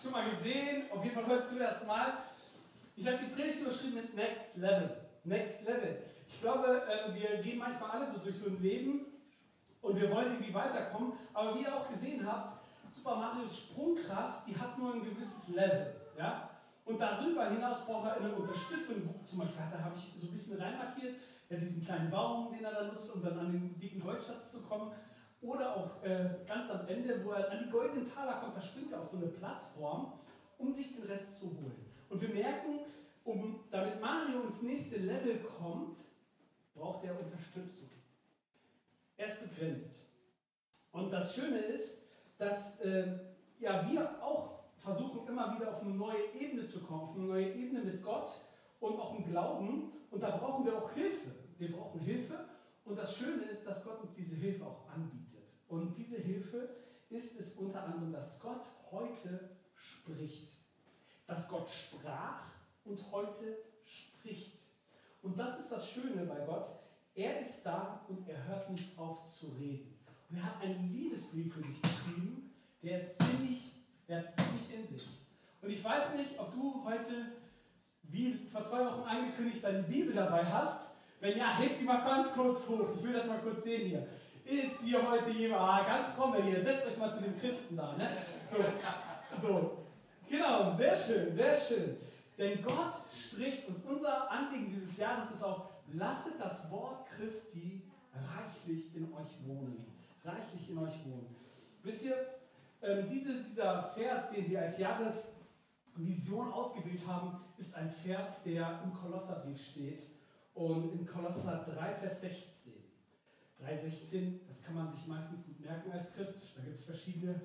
Schon mal gesehen? Auf jeden Fall heute zum ersten Mal. Ich habe die Predigt überschrieben mit Next Level. Next Level. Ich glaube, äh, wir gehen manchmal alle so durch so ein Leben und wir wollen irgendwie weiterkommen. Aber wie ihr auch gesehen habt, Super Marios Sprungkraft, die hat nur ein gewisses Level. Ja? Und darüber hinaus braucht er eine Unterstützung. Zum Beispiel da habe ich so ein bisschen reinmarkiert, ja, diesen kleinen Baum, den er da nutzt, um dann an den dicken Goldschatz zu kommen. Oder auch äh, ganz am Ende, wo er an die goldenen Taler kommt, da springt er auf so eine Plattform, um sich den Rest zu holen. Und wir merken, um, damit Mario ins nächste Level kommt, braucht er Unterstützung. Er ist begrenzt. Und das Schöne ist, dass äh, ja, wir auch versuchen, immer wieder auf eine neue Ebene zu kommen, auf eine neue Ebene mit Gott und auch im Glauben. Und da brauchen wir auch Hilfe. Wir brauchen Hilfe. Und das Schöne ist, dass Gott uns diese Hilfe auch anbietet. Und diese Hilfe ist es unter anderem, dass Gott heute spricht. Dass Gott sprach und heute spricht. Und das ist das Schöne bei Gott. Er ist da und er hört nicht auf zu reden. Und er hat einen Liebesbrief für dich geschrieben, der ist ziemlich, der ist ziemlich in sich. Und ich weiß nicht, ob du heute, wie vor zwei Wochen angekündigt, deine Bibel dabei hast. Wenn ja, hebt die mal ganz kurz hoch. Ich will das mal kurz sehen hier. Ist hier heute jemand, ah, ganz fromm hier, setzt euch mal zu den Christen da. Ne? So, so, genau, sehr schön, sehr schön. Denn Gott spricht und unser Anliegen dieses Jahres ist auch, lasset das Wort Christi reichlich in euch wohnen. Reichlich in euch wohnen. Wisst ihr, ähm, diese, dieser Vers, den wir als Jahresvision ausgewählt haben, ist ein Vers, der im Kolosserbrief steht und in Kolosser 3, Vers 16. 3,16, das kann man sich meistens gut merken als Christ. Da gibt es verschiedene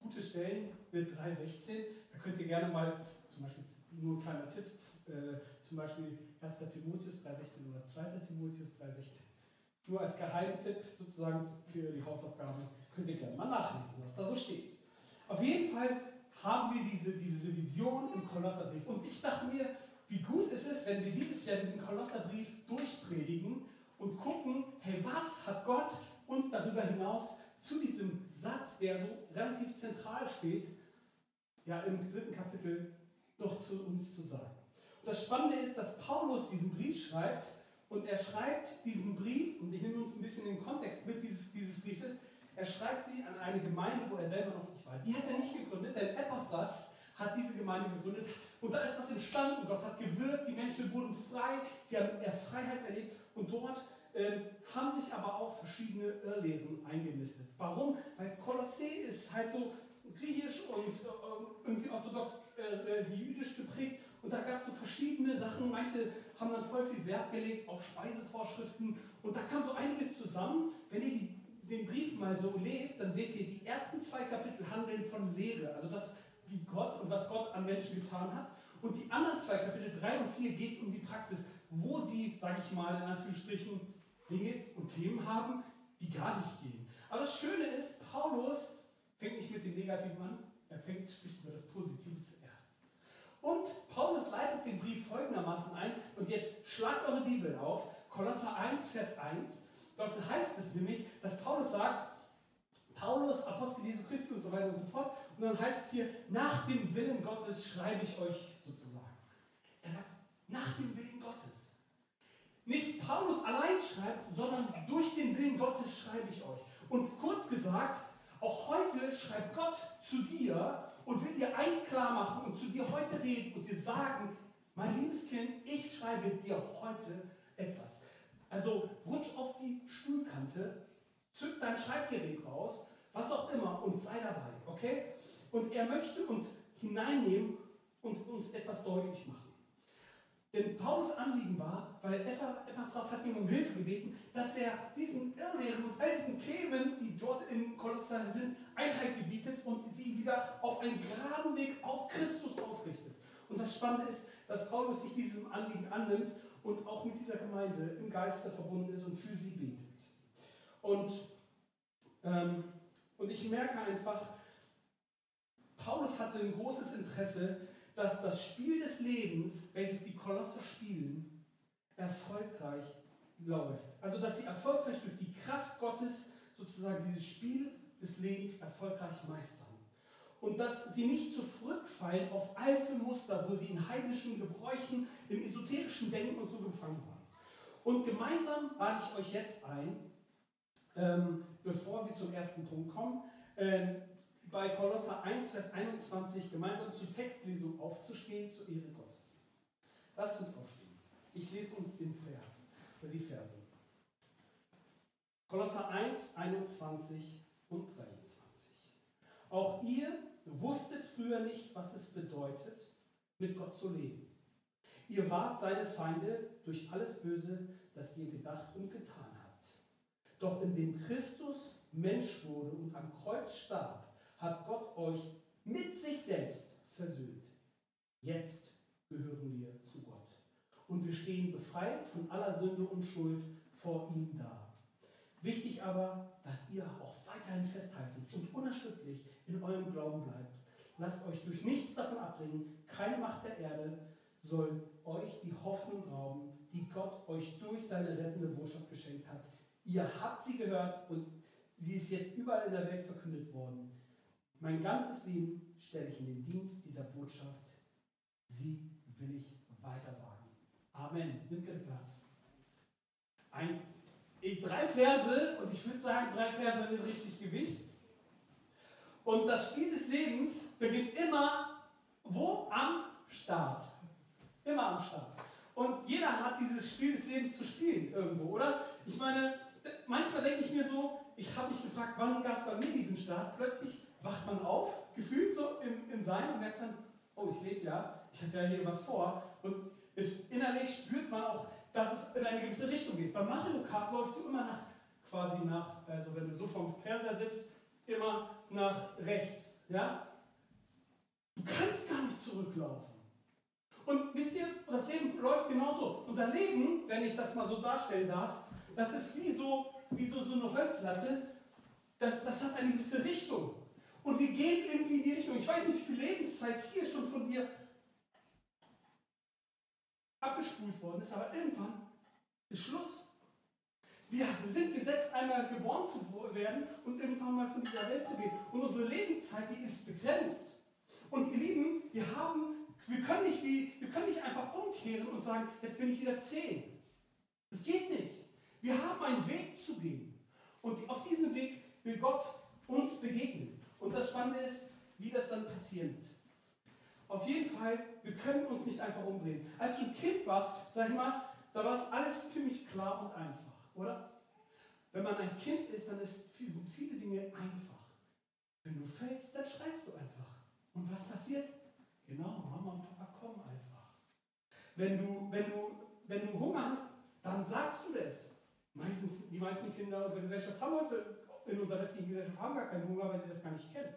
gute Stellen mit 3,16. Da könnt ihr gerne mal, zum Beispiel nur ein kleiner Tipp, äh, zum Beispiel 1. Timotheus 3,16 oder 2. Timotheus 3,16. Nur als Geheimtipp sozusagen für die Hausaufgaben könnt ihr gerne mal nachlesen, was da so steht. Auf jeden Fall haben wir diese, diese Vision im Kolosserbrief. Und ich dachte mir, wie gut es ist, wenn wir dieses Jahr diesen Kolosserbrief durchpredigen und gucken, hey, was hat Gott uns darüber hinaus zu diesem Satz, der so relativ zentral steht, ja im dritten Kapitel doch zu uns zu sagen. Und das Spannende ist, dass Paulus diesen Brief schreibt und er schreibt diesen Brief, und ich nehme uns ein bisschen den Kontext mit dieses, dieses Briefes, er schreibt sie an eine Gemeinde, wo er selber noch nicht war. Die hat er nicht gegründet, denn Epaphras hat diese Gemeinde gegründet und da ist was entstanden. Gott hat gewirkt, die Menschen wurden frei, sie haben Freiheit erlebt und dort äh, haben sich aber auch verschiedene Irrlehren eingenistet. Warum? Weil Kolossee ist halt so griechisch und äh, irgendwie orthodox äh, äh, jüdisch geprägt und da gab es so verschiedene Sachen. Manche haben dann voll viel Wert gelegt auf Speisevorschriften und da kam so einiges zusammen. Wenn ihr die, den Brief mal so lest, dann seht ihr, die ersten zwei Kapitel handeln von Lehre, also das, wie Gott und was Gott an Menschen getan hat. Und die anderen zwei Kapitel, drei und vier, geht es um die Praxis, wo sie, sage ich mal in Anführungsstrichen, Dinge und Themen haben, die gar nicht gehen. Aber das Schöne ist, Paulus fängt nicht mit dem Negativen an, er fängt, spricht über das Positive zuerst. Und Paulus leitet den Brief folgendermaßen ein, und jetzt schlagt eure Bibel auf, Kolosser 1, Vers 1. Dort heißt es nämlich, dass Paulus sagt, Paulus, Apostel Jesu Christi und so weiter und so fort. Und dann heißt es hier, nach dem Willen Gottes schreibe ich euch sozusagen. Er sagt, nach dem Willen Gottes. Nicht Paulus allein schreibt, sondern durch den Willen Gottes schreibe ich euch. Und kurz gesagt, auch heute schreibt Gott zu dir und will dir eins klar machen und zu dir heute reden und dir sagen, mein liebes Kind, ich schreibe dir heute etwas. Also rutsch auf die Stuhlkante, zück dein Schreibgerät raus, was auch immer und sei dabei, okay? Und er möchte uns hineinnehmen und uns etwas deutlich machen. Denn Paulus Anliegen war, weil Epaphras hat ihm um Hilfe gebeten, dass er diesen Irrlehren und all diesen Themen, die dort in Kolosser sind, Einheit gebietet und sie wieder auf einen geraden Weg auf Christus ausrichtet. Und das Spannende ist, dass Paulus sich diesem Anliegen annimmt und auch mit dieser Gemeinde im Geiste verbunden ist und für sie betet. Und, ähm, und ich merke einfach, Paulus hatte ein großes Interesse, dass das Spiel des Lebens, welches die Kolosser spielen, erfolgreich läuft. Also dass sie erfolgreich durch die Kraft Gottes sozusagen dieses Spiel des Lebens erfolgreich meistern. Und dass sie nicht zurückfallen auf alte Muster, wo sie in heidnischen Gebräuchen, im esoterischen Denken und so gefangen waren. Und gemeinsam lade ich euch jetzt ein, ähm, bevor wir zum ersten Punkt kommen, äh, bei Kolosser 1, Vers 21 gemeinsam zur Textlesung aufzustehen zur Ehre Gottes. Lasst uns aufstehen. Ich lese uns den Vers oder die Verse. Kolosser 1, 21 und 23. Auch ihr wusstet früher nicht, was es bedeutet, mit Gott zu leben. Ihr wart seine Feinde durch alles Böse, das ihr gedacht und getan habt. Doch indem Christus Mensch wurde und am Kreuz starb, hat Gott euch mit sich selbst versöhnt. Jetzt gehören wir zu Gott. Und wir stehen befreit von aller Sünde und Schuld vor ihm da. Wichtig aber, dass ihr auch weiterhin festhaltet und unerschütterlich in eurem Glauben bleibt. Lasst euch durch nichts davon abbringen. Keine Macht der Erde soll euch die Hoffnung rauben, die Gott euch durch seine rettende Botschaft geschenkt hat. Ihr habt sie gehört und sie ist jetzt überall in der Welt verkündet worden. Mein ganzes Leben stelle ich in den Dienst dieser Botschaft. Sie will ich weitersagen. Amen. Nimmt bitte Platz. Ein, drei Verse, und ich würde sagen, drei Verse mit richtig Gewicht. Und das Spiel des Lebens beginnt immer wo? Am Start. Immer am Start. Und jeder hat dieses Spiel des Lebens zu spielen irgendwo, oder? Ich meine, manchmal denke ich mir so, ich habe mich gefragt, wann gab es bei mir diesen Start? Plötzlich wacht man auf, gefühlt so im, im Sein und merkt dann, oh, ich lebe ja, ich habe ja hier was vor. Und es, innerlich spürt man auch, dass es in eine gewisse Richtung geht. Bei Mario Kart läufst du immer nach, quasi nach, also wenn du so vom Fernseher sitzt, immer nach rechts. Ja? Du kannst gar nicht zurücklaufen. Und wisst ihr, das Leben läuft genauso. Unser Leben, wenn ich das mal so darstellen darf, das ist wie so, wie so, so eine Holzlatte, das, das hat eine gewisse Richtung. Und wir gehen irgendwie in die Richtung. Ich weiß nicht, wie viel Lebenszeit hier schon von dir abgespult worden ist, aber irgendwann ist Schluss. Wir sind gesetzt, einmal geboren zu werden und irgendwann mal von dieser Welt zu gehen. Und unsere Lebenszeit, die ist begrenzt. Und ihr Lieben, wir haben, wir können nicht, wie, wir können nicht einfach umkehren und sagen, jetzt bin ich wieder zehn. Das geht nicht. Wir haben einen Weg zu gehen. Und auf diesem Weg will Gott uns begegnen. Und das Spannende ist, wie das dann passiert. Auf jeden Fall, wir können uns nicht einfach umdrehen. Als du ein Kind warst, sag ich mal, da war es alles ziemlich klar und einfach, oder? Wenn man ein Kind ist, dann ist, sind viele Dinge einfach. Wenn du fällst, dann schreist du einfach. Und was passiert? Genau, Mama und Papa kommen einfach. Wenn du, wenn du, wenn du Hunger hast, dann sagst du das. Meistens, die meisten Kinder unserer Gesellschaft haben heute in unserer westlichen Gesellschaft haben gar keinen Hunger, weil sie das gar nicht kennen.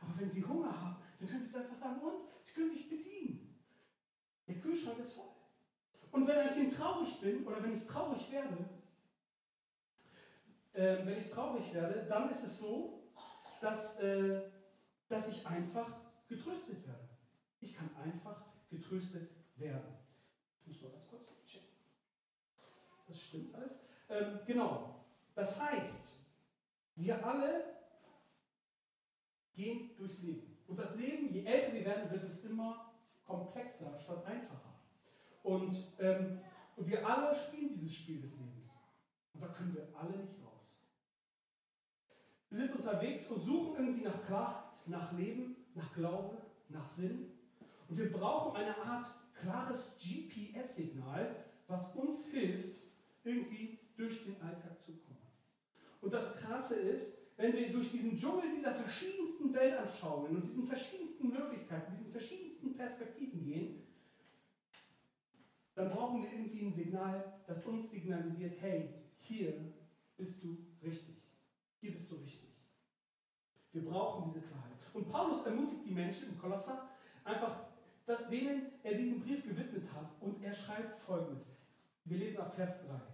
Aber wenn sie Hunger haben, dann können sie einfach sagen, und? Sie können sich bedienen. Der Kühlschrank ist voll. Und wenn ein Kind traurig bin oder wenn ich traurig werde, äh, wenn ich traurig werde, dann ist es so, dass, äh, dass ich einfach getröstet werde. Ich kann einfach getröstet werden. Ich muss mal ganz kurz checken. Das stimmt alles. Ähm, genau. Das heißt, wir alle gehen durchs Leben. Und das Leben, je älter wir werden, wird es immer komplexer statt einfacher. Und, ähm, und wir alle spielen dieses Spiel des Lebens. Und da können wir alle nicht raus. Wir sind unterwegs und suchen irgendwie nach Klarheit, nach Leben, nach Glaube, nach Sinn. Und wir brauchen eine Art klares GPS-Signal, was uns hilft, irgendwie durch den Alltag zu kommen. Und das Krasse ist, wenn wir durch diesen Dschungel dieser verschiedensten Weltanschauungen und diesen verschiedensten Möglichkeiten, diesen verschiedensten Perspektiven gehen, dann brauchen wir irgendwie ein Signal, das uns signalisiert, hey, hier bist du richtig. Hier bist du richtig. Wir brauchen diese Klarheit. Und Paulus ermutigt die Menschen in Kolosser einfach, dass, denen er diesen Brief gewidmet hat. Und er schreibt folgendes. Wir lesen ab Vers 3.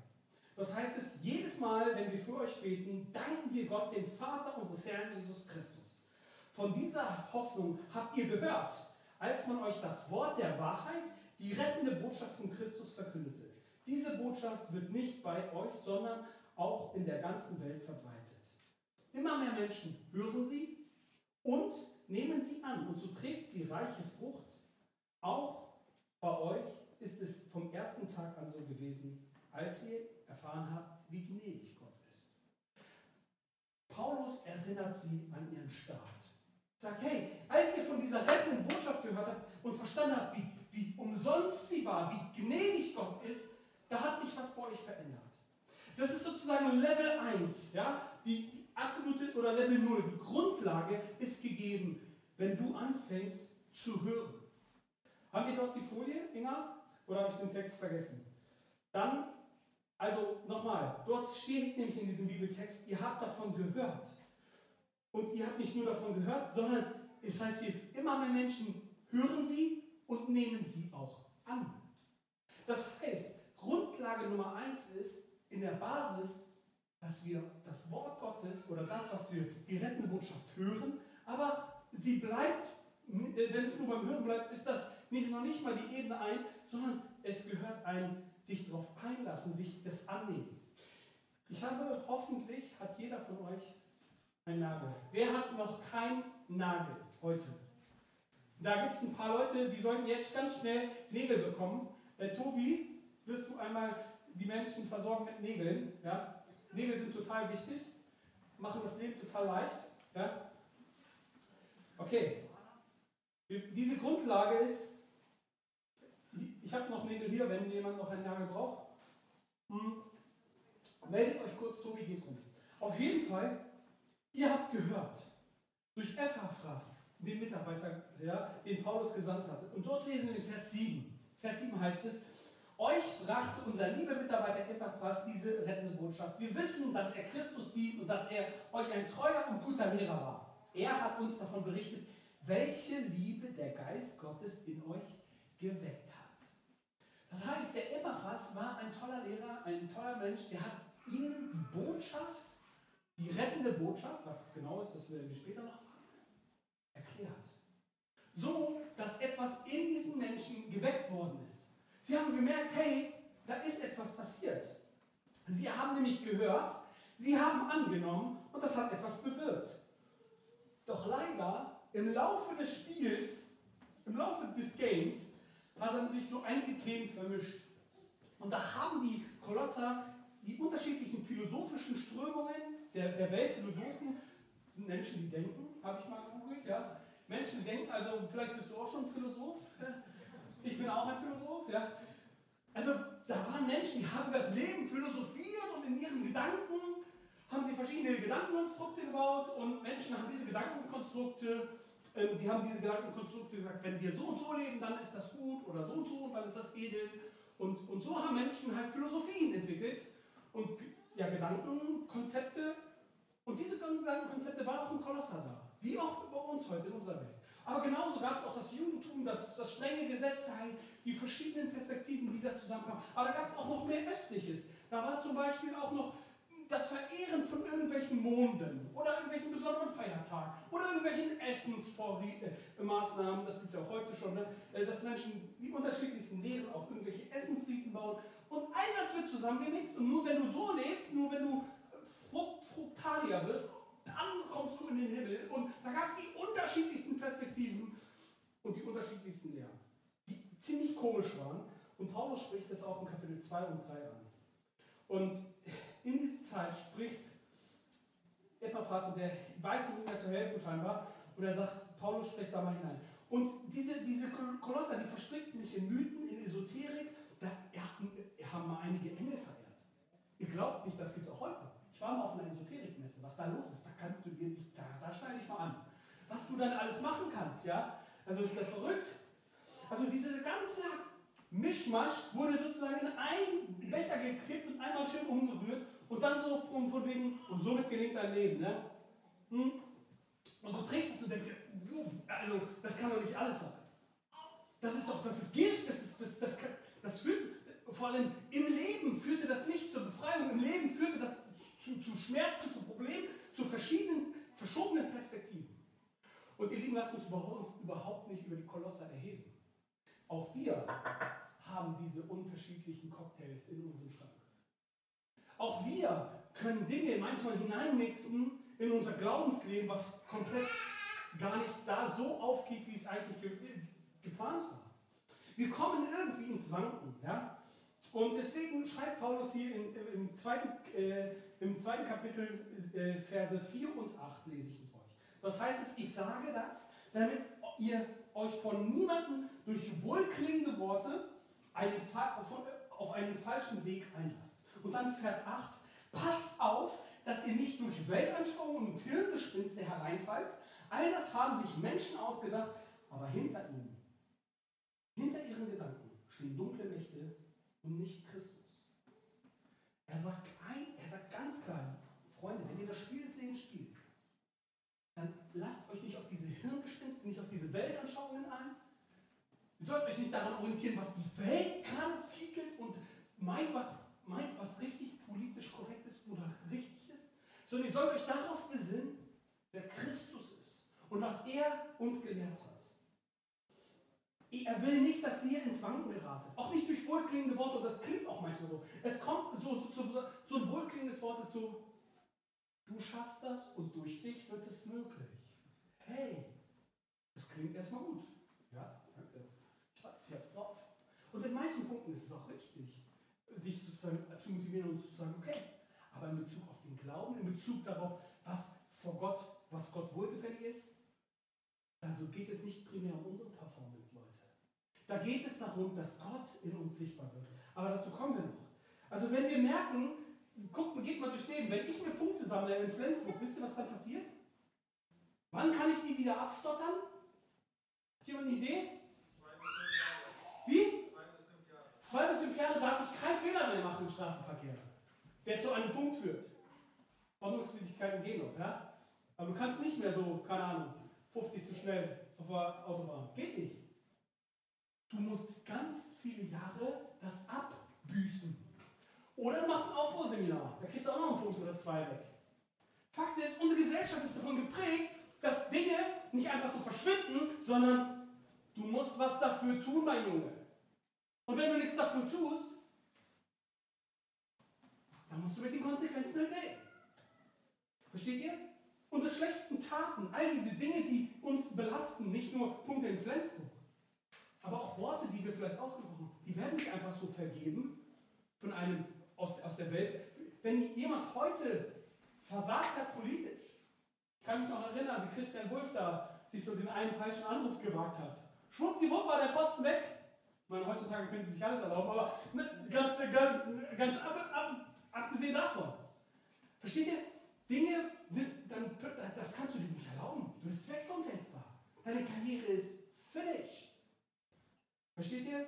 Dort heißt es, jedes Mal, wenn wir für euch beten, danken wir Gott, dem Vater unseres Herrn Jesus Christus. Von dieser Hoffnung habt ihr gehört, als man euch das Wort der Wahrheit, die rettende Botschaft von Christus verkündete. Diese Botschaft wird nicht bei euch, sondern auch in der ganzen Welt verbreitet. Immer mehr Menschen hören sie und nehmen sie an. Und so trägt sie reiche Frucht. Auch bei euch ist es vom ersten Tag an so gewesen, als ihr erfahren habt, wie gnädig Gott ist. Paulus erinnert sie an ihren Start. Sagt, hey, als ihr von dieser rettenden Botschaft gehört habt und verstanden habt, wie, wie umsonst sie war, wie gnädig Gott ist, da hat sich was bei euch verändert. Das ist sozusagen Level 1, ja? die, die absolute oder Level 0, die Grundlage ist gegeben, wenn du anfängst zu hören. Haben wir dort die Folie, Inga? Oder habe ich den Text vergessen? Dann, also nochmal, dort steht nämlich in diesem Bibeltext, ihr habt davon gehört. Und ihr habt nicht nur davon gehört, sondern es heißt hier, immer mehr Menschen hören sie und nehmen sie auch an. Das heißt, Grundlage Nummer eins ist in der Basis, dass wir das Wort Gottes oder das, was wir, die rettende Botschaft hören, aber sie bleibt, wenn es nur beim Hören bleibt, ist das nicht, noch nicht mal die Ebene 1, sondern es gehört ein sich darauf einlassen, sich das annehmen. Ich habe, hoffentlich hat jeder von euch ein Nagel. Wer hat noch kein Nagel heute? Da gibt es ein paar Leute, die sollten jetzt ganz schnell Nägel bekommen. Äh, Tobi, wirst du einmal die Menschen versorgen mit Nägeln? Ja? Nägel sind total wichtig, machen das Leben total leicht. Ja? Okay. Diese Grundlage ist, ich habe noch Nägel hier, wenn jemand noch einen Nagel braucht. Hm. Meldet euch kurz, Tobi geht rum. Auf jeden Fall Ihr habt gehört, durch Epaphras, den Mitarbeiter, ja, den Paulus gesandt hatte. Und dort lesen wir in Vers 7. Vers 7 heißt es, euch brachte unser lieber Mitarbeiter Epaphras diese rettende Botschaft. Wir wissen, dass er Christus dient und dass er euch ein treuer und guter Lehrer war. Er hat uns davon berichtet, welche Liebe der Geist Gottes in euch geweckt hat. Das heißt, der Epaphras war ein toller Lehrer, ein toller Mensch, der hat ihnen die Botschaft die rettende Botschaft, was es genau ist, das werden wir später noch erklärt. So, dass etwas in diesen Menschen geweckt worden ist. Sie haben gemerkt, hey, da ist etwas passiert. Sie haben nämlich gehört, sie haben angenommen und das hat etwas bewirkt. Doch leider, im Laufe des Spiels, im Laufe des Games, haben sich so einige Themen vermischt. Und da haben die Kolosser die unterschiedlichen philosophischen Strömungen der, der Weltphilosophen sind Menschen, die denken, habe ich mal gegoogelt, ja. Menschen, denken, also vielleicht bist du auch schon Philosoph. Ich bin auch ein Philosoph, ja. Also da waren Menschen, die haben das Leben philosophiert und in ihren Gedanken haben sie verschiedene Gedankenkonstrukte gebaut und Menschen haben diese Gedankenkonstrukte, äh, die haben diese Gedankenkonstrukte gesagt, wenn wir so und so leben, dann ist das gut oder so und so und dann ist das edel. Und, und so haben Menschen halt Philosophien entwickelt und ja, Gedankenkonzepte. Und diese Gedankenkonzepte waren auch in Kolosser da. Wie auch bei uns heute in unserer Welt. Aber genauso gab es auch das Judentum, das, das strenge Gesetz, die verschiedenen Perspektiven, die da zusammenkamen. Aber da gab es auch noch mehr Östliches. Da war zum Beispiel auch noch das Verehren von irgendwelchen Monden oder irgendwelchen besonderen Feiertagen oder irgendwelchen Essensmaßnahmen, das gibt es ja auch heute schon, ne? Äh, dass Menschen die unterschiedlichsten Lehren auf irgendwelche Essensriten bauen. Und all das wird zusammengemixt und nur wenn du so lebst, nur wenn du Frukt, Fruktarier bist, dann kommst du in den Himmel. Und da gab es die unterschiedlichsten Perspektiven und die unterschiedlichsten Lehren, die ziemlich komisch waren. Und Paulus spricht das auch in Kapitel 2 und 3 an. Und in diese Zeit spricht Epaphras und der weiß ihm mehr zu helfen scheinbar. Und er sagt, Paulus spricht da mal hinein. Und diese, diese Kolosser, die verstrickten sich in Mythen, in Esoterik, da haben mal einige Engel verehrt. Ihr glaubt nicht, das gibt es auch heute. Ich war mal auf einer Esoterikmesse, was da los ist, da kannst du dir nicht, da, da schneide ich mal an. Was du dann alles machen kannst, ja? Also ist das verrückt? Also diese ganze Mischmasch wurde sozusagen in einen Becher gekippt und einmal schön umgerührt und dann so von wegen, und somit gelingt dein Leben. Ne? Hm? Und du trinkst es und denkst, also das kann doch nicht alles sein. Das ist doch, das ist Gift, das ist, das, das, das führt, vor allem im Leben führte das nicht zur Befreiung, im Leben führte das zu, zu Schmerzen, zu Problemen, zu verschiedenen, verschobenen Perspektiven. Und ihr Lieben, lasst uns überhaupt nicht über die Kolosse erheben. Auch wir haben diese unterschiedlichen Cocktails in unserem Schrank. Auch wir können Dinge manchmal hineinmixen, in unser Glaubensleben, was komplett gar nicht da so aufgeht, wie es eigentlich ge geplant war. Wir kommen irgendwie ins Wanken. Ja? Und deswegen schreibt Paulus hier in, im, zweiten, äh, im zweiten Kapitel, äh, Verse 4 und 8, lese ich mit euch. Dort heißt es, ich sage das, damit ihr euch von niemandem durch wohlklingende Worte einen, auf einen falschen Weg einlasst. Und dann Vers 8, passt auf, dass ihr nicht durch Weltanschauungen und Hirngespinste hereinfallt. All das haben sich Menschen ausgedacht, aber hinter ihnen, hinter ihren Gedanken stehen dunkle Mächte und nicht Christus. Er sagt, ein, er sagt ganz klar, Freunde, wenn ihr das Spiel des Lebens spielt, dann lasst euch nicht auf diese Hirngespinste, nicht auf diese Weltanschauungen ein. Ihr sollt euch nicht daran orientieren, was die Welt gerade titelt und meint, was, meint, was richtig politisch korrekt ist oder richtig ist, sondern ihr sollt euch darauf besinnen, wer Christus ist und was er uns gelehrt hat. Er will nicht, dass ihr ins Wanken geratet. Auch nicht durch wohlklingende Worte, und das klingt auch manchmal so. Es kommt so, so, so, so ein wohlklingendes Wort ist so, du schaffst das und durch dich wird es möglich. Hey, das klingt erstmal gut. Ja, danke. Ich weiß, ich hab's drauf. Und in manchen Punkten ist es auch richtig, sich sozusagen zu motivieren und zu sagen, okay, aber in Bezug auf den Glauben, in Bezug darauf, was vor Gott, was Gott wohlgefällig ist, also geht es nicht primär um unsere Performance, Leute. Da geht es darum, dass Gott in uns sichtbar wird. Aber dazu kommen wir noch. Also wenn wir merken, guckt, geht mal durchs Leben, wenn ich mir Punkte sammle in Flensburg, wisst ihr, was da passiert? Wann kann ich die wieder abstottern? Hat jemand eine Idee? Wie? Zwei bis fünf Jahre darf ich keinen Fehler mehr machen im Straßenverkehr, der zu einem Punkt führt. Ordnungswidrigkeiten gehen noch, ja? Aber du kannst nicht mehr so, keine Ahnung, 50 zu schnell auf der Autobahn. Geht nicht. Du musst ganz viele Jahre das abbüßen. Oder du machst ein Aufbauseminar. Da kriegst du auch noch einen Punkt oder zwei weg. Fakt ist, unsere Gesellschaft ist davon geprägt, dass Dinge nicht einfach so verschwinden, sondern du musst was dafür tun, mein Junge. Und wenn du nichts dafür tust, dann musst du mit den Konsequenzen leben. Versteht ihr? Unsere schlechten Taten, all diese Dinge, die uns belasten, nicht nur Punkte in Flensburg, aber auch Worte, die wir vielleicht ausgesprochen haben, die werden nicht einfach so vergeben von einem aus, aus der Welt. Wenn jemand heute versagt hat politisch, ich kann mich noch erinnern, wie Christian Wulff da sich so den einen falschen Anruf gewagt hat. Schwuppdiwupp war der Posten weg. Meine, heutzutage können sie sich alles erlauben, aber ne, ganz, ganz, ganz ab, ab, abgesehen davon. Versteht ihr? Dinge sind, dann, das kannst du dir nicht erlauben. Du bist weg vom Fenster. Deine Karriere ist finished. Versteht ihr?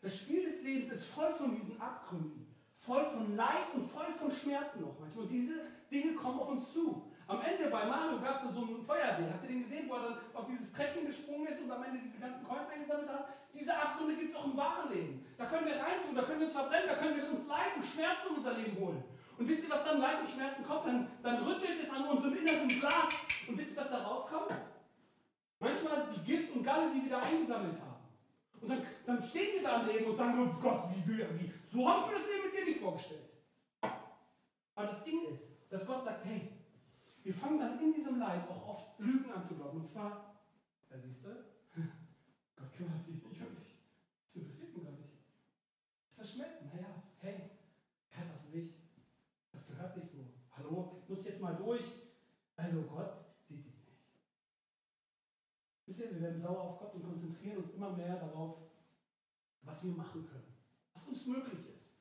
Das Spiel des Lebens ist voll von diesen Abgründen, voll von Leid und voll von Schmerzen noch manchmal. Und diese Dinge kommen auf uns zu. Am Ende bei Mario gab es so einen Feuersee. Habt ihr den gesehen, wo er dann auf dieses Treppchen gesprungen ist und am Ende diese ganzen Coins eingesammelt hat? Diese Abgründe gibt es auch im wahren Leben. Da können wir reintun, da können wir uns verbrennen, da können wir uns Leid und Schmerzen in unser Leben holen. Und wisst ihr, was dann Leid und Schmerzen kommt? Dann, dann rüttelt es an unserem inneren Glas. Und wisst ihr, was da rauskommt? Manchmal die Gift und Galle, die wir da eingesammelt haben. Und dann, dann stehen wir da im Leben und sagen, oh Gott, wie will er, wie? So habe ich mir das Leben mit dir nicht vorgestellt. Aber das Ding ist, dass Gott sagt, hey, wir fangen dann in diesem Leid auch oft Lügen an zu glauben. Und zwar, da siehst du, Gott kümmert sich nicht um dich. Das interessiert ihn gar nicht. Verschmelzen, naja, hey, er hat das nicht. Das gehört sich so. Hallo, muss jetzt mal durch. Also Gott sieht dich Wisst ihr, wir werden sauer auf Gott und konzentrieren uns immer mehr darauf, was wir machen können, was uns möglich ist.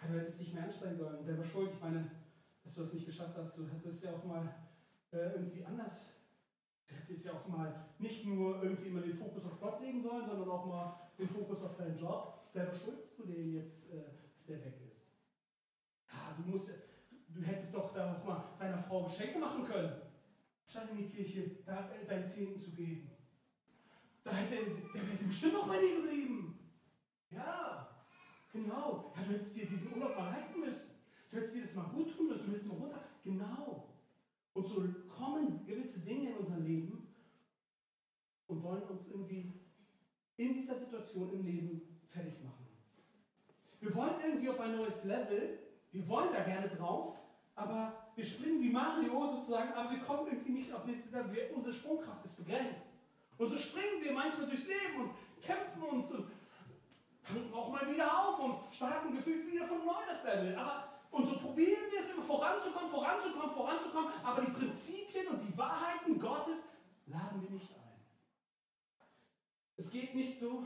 Du hättest dich mehr anstrengen sollen, selber schuld. Ich meine, dass du das nicht geschafft hast, du hättest ja auch mal äh, irgendwie anders. Du hättest ja auch mal nicht nur irgendwie immer den Fokus auf Gott legen sollen, sondern auch mal den Fokus auf deinen Job. Selber schuldest du den jetzt, äh, dass der weg ist. Ja, du musst, du hättest doch da auch mal deiner Frau Geschenke machen können statt in die Kirche da, äh, deinen Zehnten zu geben. Da hätte, der wäre bestimmt noch bei dir geblieben. Ja, genau. Ja, du hättest dir diesen Urlaub mal leisten müssen. Du hättest dir das mal gut tun müssen, du müsstest mal runter. Genau. Und so kommen gewisse Dinge in unser Leben und wollen uns irgendwie in dieser Situation im Leben fertig machen. Wir wollen irgendwie auf ein neues Level, wir wollen da gerne drauf, aber wir springen wie Mario sozusagen, aber wir kommen irgendwie nicht auf nächstes Level. Wir, unsere Sprungkraft ist begrenzt. Und so springen wir manchmal durchs Leben und kämpfen uns und tanken auch mal wieder auf und starten gefühlt wieder von neu das Level. Aber, probieren wir es immer voranzukommen, voranzukommen, voranzukommen, aber die Prinzipien und die Wahrheiten Gottes laden wir nicht ein. Es geht nicht so.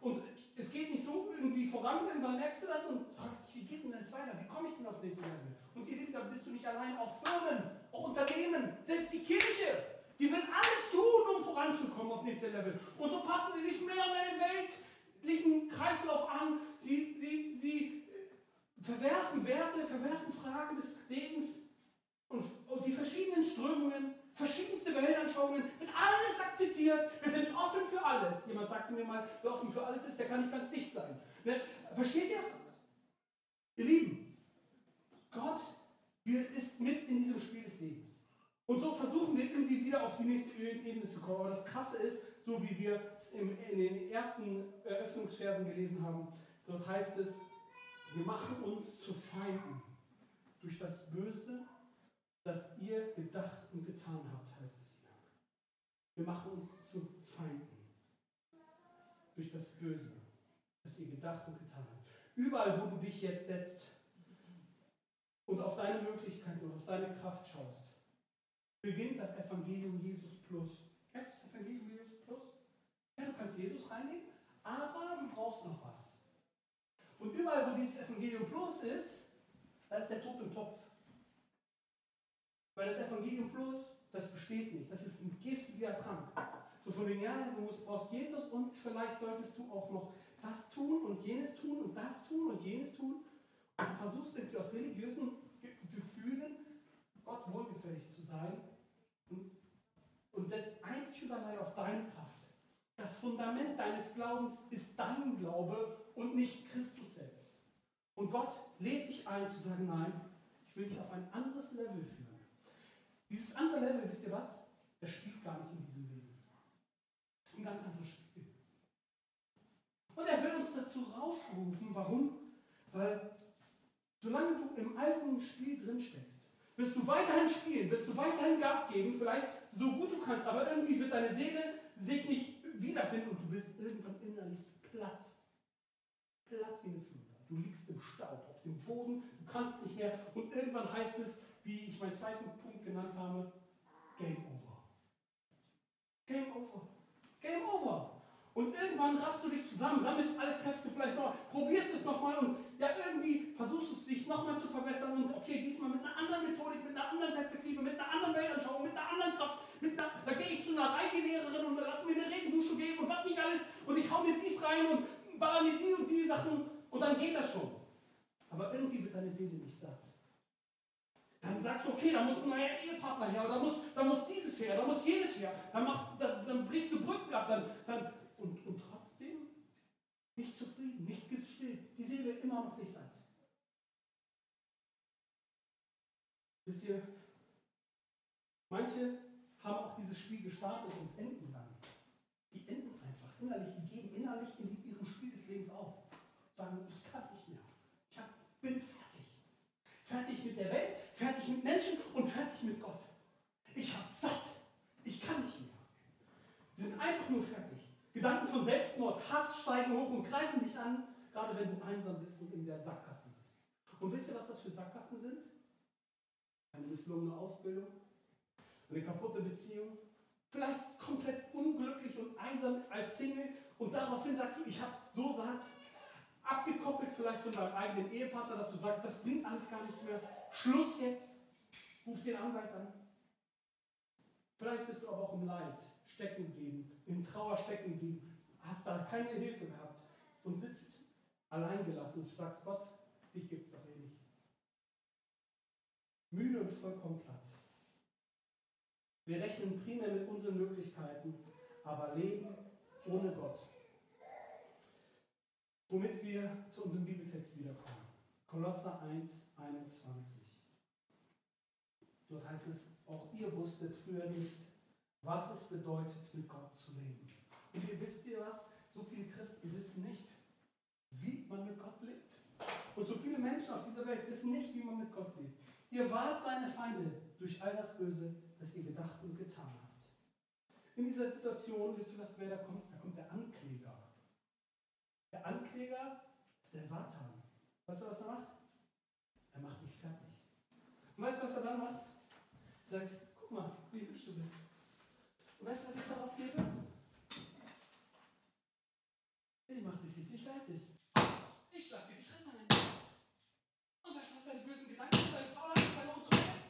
Und es geht nicht so irgendwie voran, irgendwann merkst du das und fragst dich, wie geht denn das weiter? Wie komme ich denn aufs nächste Level? Und ihr Lieben, da bist du nicht allein, auch Firmen, auch Unternehmen, selbst die Kirche, die will alles tun, um voranzukommen aufs nächste Level. Und so passen sie sich mehr und mehr den weltlichen Kreislauf an. Sie, sie, sie verwerfen Werte, verwerfen Fragen des Lebens und, die verschiedenen Strömungen verschiedenste Weltanschauungen, wird alles akzeptiert. Wir sind offen für alles. Jemand sagte mir mal, wer offen für alles ist, der kann nicht ganz dicht sein. Ne? Versteht ihr? Ihr Lieben, Gott ist mit in diesem Spiel des Lebens. Und so versuchen wir irgendwie wieder auf die nächste Ebene zu kommen. Aber das Krasse ist, so wie wir es in den ersten Eröffnungsversen gelesen haben, dort heißt es, wir machen uns zu Feinden durch das Böse das ihr gedacht und getan habt, heißt es hier. Wir machen uns zu Feinden durch das Böse, das ihr gedacht und getan habt. Überall, wo du dich jetzt setzt und auf deine Möglichkeiten und auf deine Kraft schaust, beginnt das Evangelium Jesus Plus. Kennst du das Evangelium Jesus Plus? Ja, du kannst Jesus reinnehmen, aber du brauchst noch was. Überall, wo dieses Evangelium Plus ist, da ist der Tod im Topf. Weil das Evangelium Plus, das besteht nicht. Das ist ein giftiger Trank. So von den Jahren, du brauchst Jesus und vielleicht solltest du auch noch das tun und jenes tun und das tun und jenes tun. Und du versuchst irgendwie aus religiösen Gefühlen Gott wohlgefällig zu sein und, und setzt einzig und allein auf deine Kraft. Das Fundament deines Glaubens ist dein Glaube und nicht Christus selbst. Und Gott lädt dich ein zu sagen, nein, ich will dich auf ein anderes Level führen. Dieses andere Level, wisst ihr was? Das spielt gar nicht in diesem Leben. Das ist ein ganz anderes Spiel. Und er will uns dazu rausrufen. Warum? Weil solange du im alten Spiel drin steckst, wirst du weiterhin spielen, wirst du weiterhin Gas geben, vielleicht so gut du kannst, aber irgendwie wird deine Seele sich nicht wiederfinden und du bist irgendwann innerlich platt. Platt wie eine. Du liegst im Staub, auf dem Boden, du kannst nicht mehr und irgendwann heißt es, wie ich meinen zweiten Punkt genannt habe, Game Over. Game Over. Game Over. Und irgendwann rast du dich zusammen, sammelst alle Kräfte vielleicht noch, probierst es nochmal und ja, irgendwie versuchst du es dich nochmal zu verbessern und okay, diesmal mit einer anderen Methodik, mit einer anderen Perspektive, mit einer anderen Weltanschauung, mit einer anderen Kraft, mit einer, da gehe ich zu einer Reikelehrerin und lass mir eine Regendusche geben und was nicht alles und ich hau mir dies rein und baller mir die und die Sachen und dann geht das schon. Aber irgendwie wird deine Seele nicht satt. Dann sagst du, okay, da muss ein neuer Ehepartner her, da muss, da muss dieses her, da muss jenes her, dann, machst, dann, dann brichst du Brücken ab, dann, dann, und, und trotzdem nicht zufrieden, nicht gestillt, die Seele immer noch nicht satt. Wisst ihr, manche haben auch dieses Spiel gestartet und enden dann. Die enden einfach innerlich, die geben innerlich in ihrem Spiel des Lebens auf. Sagen, ich kann nicht mehr. Ich hab, bin Fertig mit der Welt, fertig mit Menschen und fertig mit Gott. Ich habe satt. Ich kann nicht mehr. Sie sind einfach nur fertig. Gedanken von Selbstmord, Hass steigen hoch und greifen dich an, gerade wenn du einsam bist und in der Sackgasse bist. Und wisst ihr, was das für Sackgassen sind? Eine misslungene Ausbildung, eine kaputte Beziehung, vielleicht komplett unglücklich und einsam als Single und daraufhin sagst du, ich hab's so satt, abgekoppelt vielleicht von deinem eigenen Ehepartner, dass du sagst, das bringt alles gar nichts mehr. Schluss jetzt. Ruf den Anwalt an. Vielleicht bist du aber auch im Leid stecken geblieben, in Trauer stecken geblieben, hast da keine Hilfe gehabt und sitzt alleingelassen und sagst, Gott, dich gibt es doch eh nicht. Müde und vollkommen platt. Wir rechnen primär mit unseren Möglichkeiten, aber leben ohne Gott womit wir zu unserem Bibeltext wiederkommen. Kolosser 1, 21. Dort heißt es, auch ihr wusstet früher nicht, was es bedeutet, mit Gott zu leben. Und ihr wisst ihr was? So viele Christen wissen nicht, wie man mit Gott lebt. Und so viele Menschen auf dieser Welt wissen nicht, wie man mit Gott lebt. Ihr wart seine Feinde durch all das Böse, das ihr gedacht und getan habt. In dieser Situation, wisst ihr, was wer da kommt? Da kommt der Ankläger. Der Ankläger ist der Satan. Weißt du, was er macht? Er macht mich fertig. Und weißt du, was er dann macht? Er sagt, guck mal, wie hübsch du bist. Und weißt du, was ich darauf gebe? Ich mach dich richtig fertig. Ich schlag dir die Fresse ein. Und weißt du, was deine bösen Gedanken sind, deine Faulheit, deine Untreue?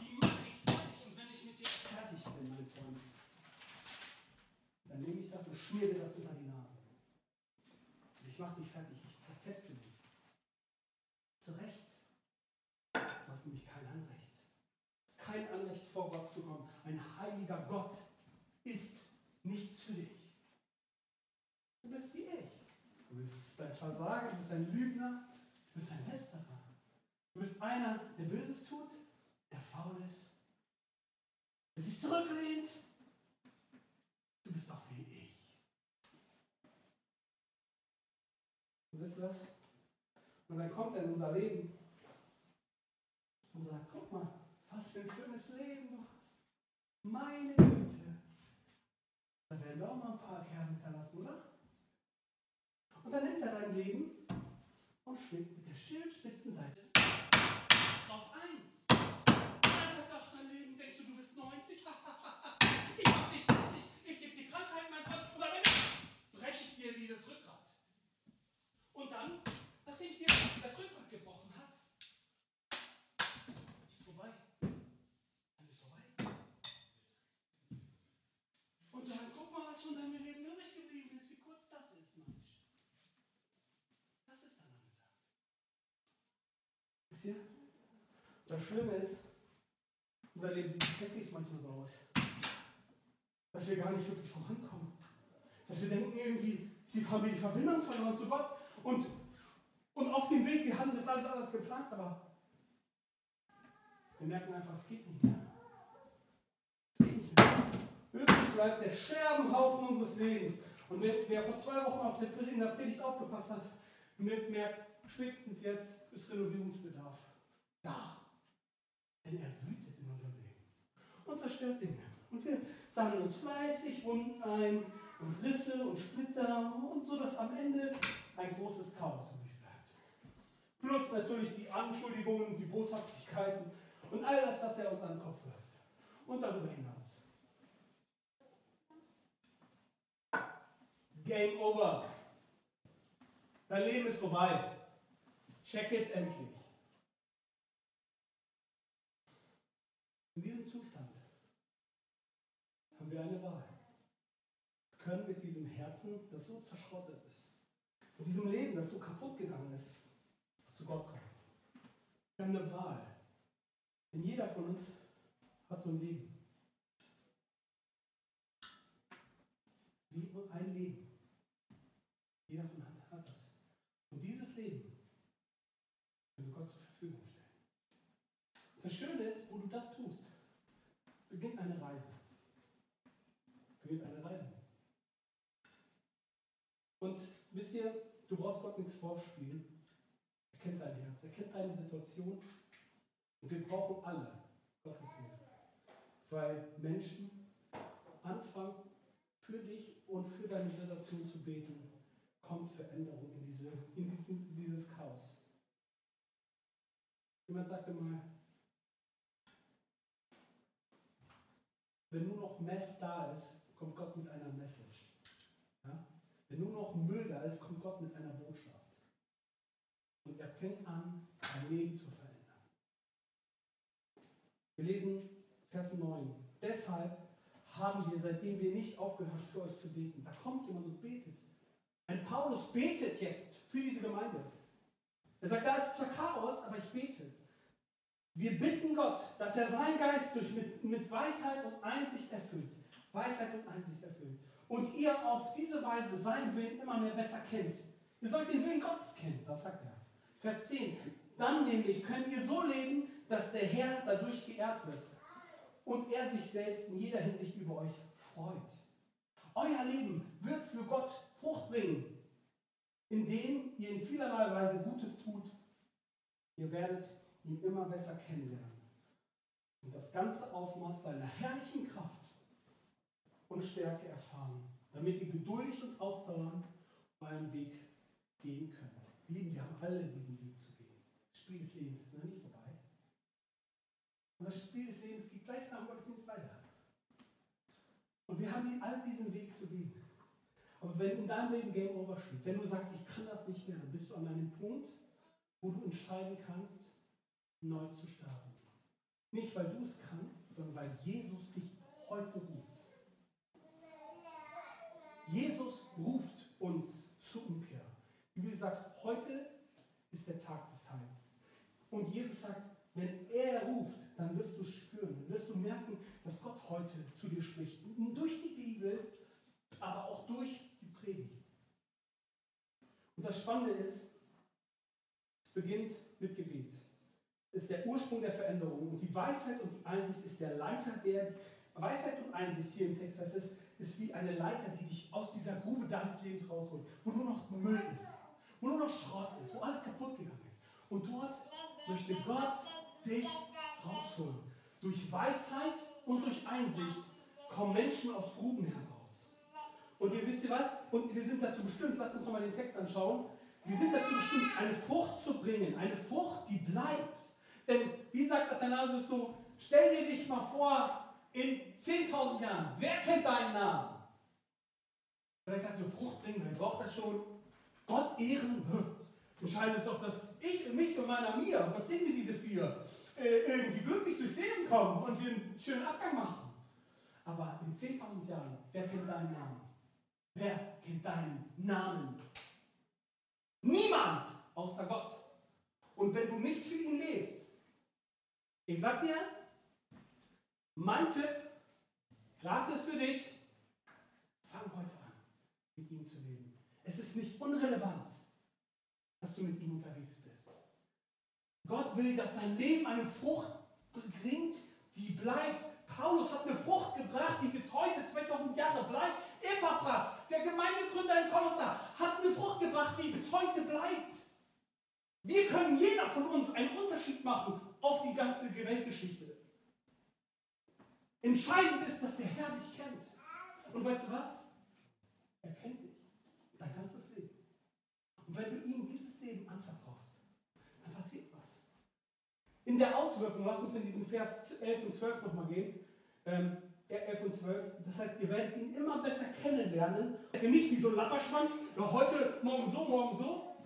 Die mache ich fertig. Und wenn ich mit dir fertig bin, mein Freund, dann nehme ich das und schmier dir das unter die Nase. Und ich mache dich fertig. Ich zerfetze dich. Zu Recht. Du hast nämlich kein Anrecht. Du hast kein Anrecht, vor Gott zu kommen. Ein heiliger Gott ist nichts für dich. Du bist wie ich. Du bist ein Versager, du bist ein Lügner, du bist ein Lästerer. Du bist einer, der Böses tut, der faul ist, der sich zurücklehnt. Du bist doch wie ich. Und wisst ihr was? Und dann kommt er in unser Leben und sagt, guck mal, was für ein schönes Leben du hast. Meine Güte. Da werden wir auch mal ein paar Kerle hinterlassen, oder? Und dann nimmt er dein Leben und schlägt mit der Schildspitzenseite drauf ein. Er sagt, ach, dein Leben, denkst du, du bist 90? ich mach dich fertig, ich gebe dir Krankheit, mein Freund, und am Ende breche ich dir wie das Rückgrat. Und dann, nachdem ich dir das Rückgrat gebrochen habe, ist vorbei. Dann ist vorbei. Und dann guck mal, was von deinem Leben übrig geblieben ist, wie kurz das ist, Mensch. Das ist dann angesagt. Wisst ihr? Das Schlimme ist, unser Leben sieht tatsächlich manchmal so aus, dass wir gar nicht wirklich vorankommen. Dass wir denken, irgendwie, sie haben die Verbindung verloren zu Gott und, und auf dem Weg, wir hatten das alles anders geplant, aber wir merken einfach, es geht nicht mehr. Es geht nicht mehr. Übrig bleibt der Scherbenhaufen unseres Lebens. Und wer, wer vor zwei Wochen auf der, in der Predigt aufgepasst hat, merkt, spätestens jetzt ist Renovierungsbedarf da. Denn er wütet in unserem Leben und zerstört Dinge. Und wir sammeln uns fleißig Wunden ein und Risse und Splitter und so, dass am Ende ein großes Chaos übrig bleibt. Plus natürlich die Anschuldigungen, die Boshaftigkeiten und all das, was er uns an den Kopf wirft. Und darüber hinaus. Game over. Dein Leben ist vorbei. Check es endlich. In diesem Zustand haben wir eine Wahl. Wir können mit diesem Herzen, das so zerschrottet ist, mit diesem Leben, das so kaputt gegangen ist, zu Gott kommen. Wir haben eine Wahl. Denn jeder von uns hat so ein Leben. Wie ein Leben. Jeder von uns hat das. Und dieses Leben können wir Gott zur Verfügung stellen. Das Schöne ist, wo du das tust, beginnt eine Reise. Beginnt eine Reise. Und wisst ihr, du brauchst Gott nichts vorspielen. Er kennt dein Herz, er kennt deine Situation. Und wir brauchen alle Gottes Hilfe. Weil Menschen anfangen, für dich und für deine Situation zu beten, kommt Veränderung in, diese, in diesen, dieses Chaos. Jemand sagte mal, wenn nur noch Mess da ist, kommt Gott mit einer Message. Ja? Wenn nur noch Müll da ist, kommt Gott mit einer Botschaft. Und er fängt an, dein Leben zu verändern. Wir lesen Vers 9. Deshalb haben wir, seitdem wir nicht aufgehört, für euch zu beten. Da kommt jemand und betet. Ein Paulus betet jetzt für diese Gemeinde. Er sagt, da ist zwar Chaos, aber ich bete. Wir bitten Gott, dass er seinen Geist durch mit, mit Weisheit und Einsicht erfüllt. Weisheit und Einsicht erfüllt. Und ihr auf diese Weise seinen Willen immer mehr besser kennt. Ihr sollt den Willen Gottes kennen, das sagt er. Vers 10. Dann nämlich könnt ihr so leben, dass der Herr dadurch geehrt wird und er sich selbst in jeder Hinsicht über euch freut. Euer Leben wird für Gott Frucht bringen. indem ihr in vielerlei Weise Gutes tut, ihr werdet ihn immer besser kennenlernen und das ganze Ausmaß seiner herrlichen Kraft und Stärke erfahren, damit ihr geduldig und ausdauernd euren Weg gehen könnt. Ihr Lieben, wir haben alle diesen Weg zu gehen. Das Spiel des Lebens ist noch nicht vorbei. Und das Spiel des Lebens geht gleich nach Gottesdienst weiter. Und wir haben all diesen Weg zu gehen. Aber wenn in deinem Leben Game Over steht, wenn du sagst, ich kann das nicht mehr, dann bist du an einem Punkt, wo du entscheiden kannst, neu zu starten. Nicht, weil du es kannst, sondern weil Jesus dich heute ruft. Jesus ruft uns zur Umkehr. Die Bibel sagt, heute ist der Tag des Heils. Und Jesus sagt, wenn er ruft, dann wirst du spüren, dann wirst du merken, dass Gott heute zu dir spricht. Durch die Bibel, aber auch durch die Predigt. Und das Spannende ist, es beginnt mit Gebet. Ist der Ursprung der Veränderung. Und die Weisheit und die Einsicht ist der Leiter, der Weisheit und Einsicht hier im Text heißt es, ist wie eine Leiter, die dich aus dieser Grube deines Lebens rausholt, wo nur noch Müll ist, wo nur noch Schrott ist, wo alles kaputt gegangen ist. Und dort möchte Gott dich rausholen. Durch Weisheit und durch Einsicht kommen Menschen aus Gruben heraus. Und ihr wisst ihr was? Und wir sind dazu bestimmt, lasst uns nochmal den Text anschauen. Wir sind dazu bestimmt, eine Frucht zu bringen, eine Frucht, die bleibt. Denn wie sagt Athanasius so, stell dir dich mal vor, in 10.000 Jahren, wer kennt deinen Namen? Vielleicht sagst du, Frucht bringen, wer braucht das schon? Gott ehren? Entscheidend ist doch, dass ich, mich und meiner Mia, was sind die diese vier, äh, irgendwie glücklich durchs Leben kommen und wir einen schönen Abgang machen. Aber in 10.000 Jahren, wer kennt deinen Namen? Wer kennt deinen Namen? Niemand außer Gott. Und wenn du nicht für ihn lebst, ich sag dir, mein Tipp, gratis für dich, fang heute an, mit ihm zu leben. Es ist nicht unrelevant, dass du mit ihm unterwegs bist. Gott will, dass dein Leben eine Frucht bringt, die bleibt. Paulus hat eine Frucht gebracht, die bis heute 2000 Jahre bleibt. Epaphras, der Gemeindegründer in Kolosser, hat eine Frucht gebracht, die bis heute bleibt. Wir können jeder von uns einen Unterschied machen auf die ganze Weltgeschichte. Entscheidend ist, dass der Herr dich kennt. Und weißt du was? Er kennt dich. Dein ganzes Leben. Und wenn du ihm dieses Leben anvertraust, dann passiert was. In der Auswirkung, lass uns in diesen Vers 11 und 12 nochmal gehen. Ähm, 11 und 12. Das heißt, ihr werdet ihn immer besser kennenlernen. Nicht wie so ein Lapperschwanz, heute, morgen so, morgen so.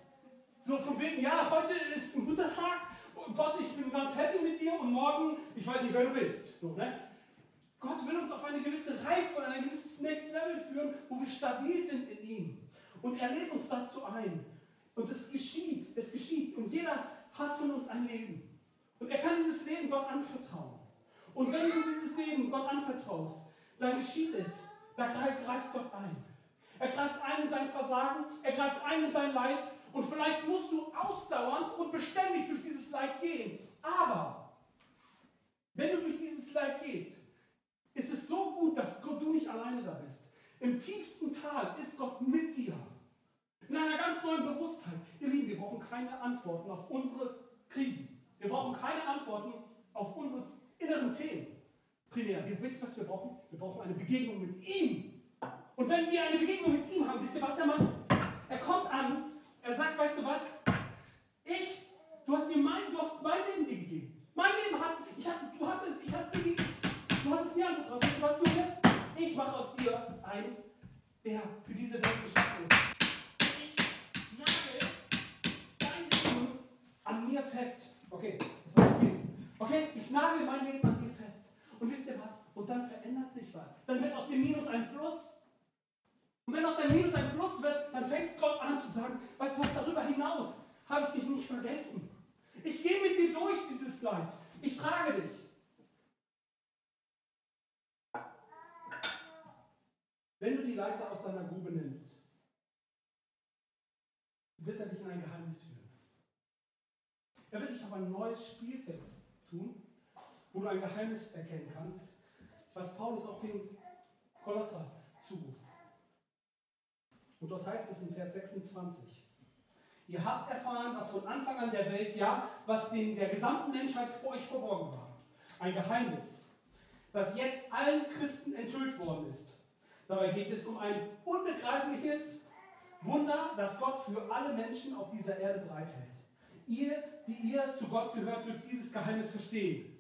So von wegen, ja, heute ist ein guter Tag. Gott, ich bin ganz happy mit dir und morgen, ich weiß nicht, wer du willst. So, ne? Gott will uns auf eine gewisse Reife und ein gewisses Next Level führen, wo wir stabil sind in ihm. Und er lädt uns dazu ein. Und es geschieht, es geschieht. Und jeder hat von uns ein Leben. Und er kann dieses Leben Gott anvertrauen. Und wenn du dieses Leben Gott anvertraust, dann geschieht es. Da greift Gott ein. Er greift ein in dein Versagen, er greift ein in dein Leid. Und vielleicht musst du ausdauernd und beständig durch dieses Leid gehen. Aber wenn du durch dieses Leid gehst, ist es so gut, dass Gott, du nicht alleine da bist. Im tiefsten Tal ist Gott mit dir. In einer ganz neuen Bewusstheit. Ihr Lieben, wir brauchen keine Antworten auf unsere Krisen. Wir brauchen keine Antworten auf unsere inneren Themen. Primär, wir wissen, was wir brauchen. Wir brauchen eine Begegnung mit ihm. Und wenn wir eine Begegnung mit ihm haben, wisst ihr, was er macht? Er kommt an, er sagt, weißt du was? Ich, du hast, dir mein, du hast mein Leben dir gegeben. Mein Leben hast ich hab, du hast es, ich habe es dir gegeben. Du hast es mir anvertraut. Weißt du was, Junge? Ich mache aus dir einen, der für diese Welt geschaffen ist. Ich nagel dein Leben an mir fest. Okay, das war okay. Okay, ich nagel mein Leben an dir fest. Und wisst ihr was? Und dann verändert sich was. Dann wird aus dem Minus ein Plus. Und wenn aus dem Minus ein Plus wird, dann fängt Gott an zu sagen, weißt du was, darüber hinaus habe ich dich nicht vergessen. Ich gehe mit dir durch dieses Leid. Ich trage dich. Wenn du die Leiter aus deiner Grube nimmst, wird er dich in ein Geheimnis führen. Er wird dich auf ein neues Spielfeld tun, wo du ein Geheimnis erkennen kannst, was Paulus auch den Kolosser zuruft. Und dort heißt es in Vers 26, Ihr habt erfahren, was von Anfang an der Welt, ja, was den, der gesamten Menschheit vor euch verborgen war. Ein Geheimnis, das jetzt allen Christen enthüllt worden ist. Dabei geht es um ein unbegreifliches Wunder, das Gott für alle Menschen auf dieser Erde bereithält. Ihr, die ihr zu Gott gehört, dürft dieses Geheimnis verstehen.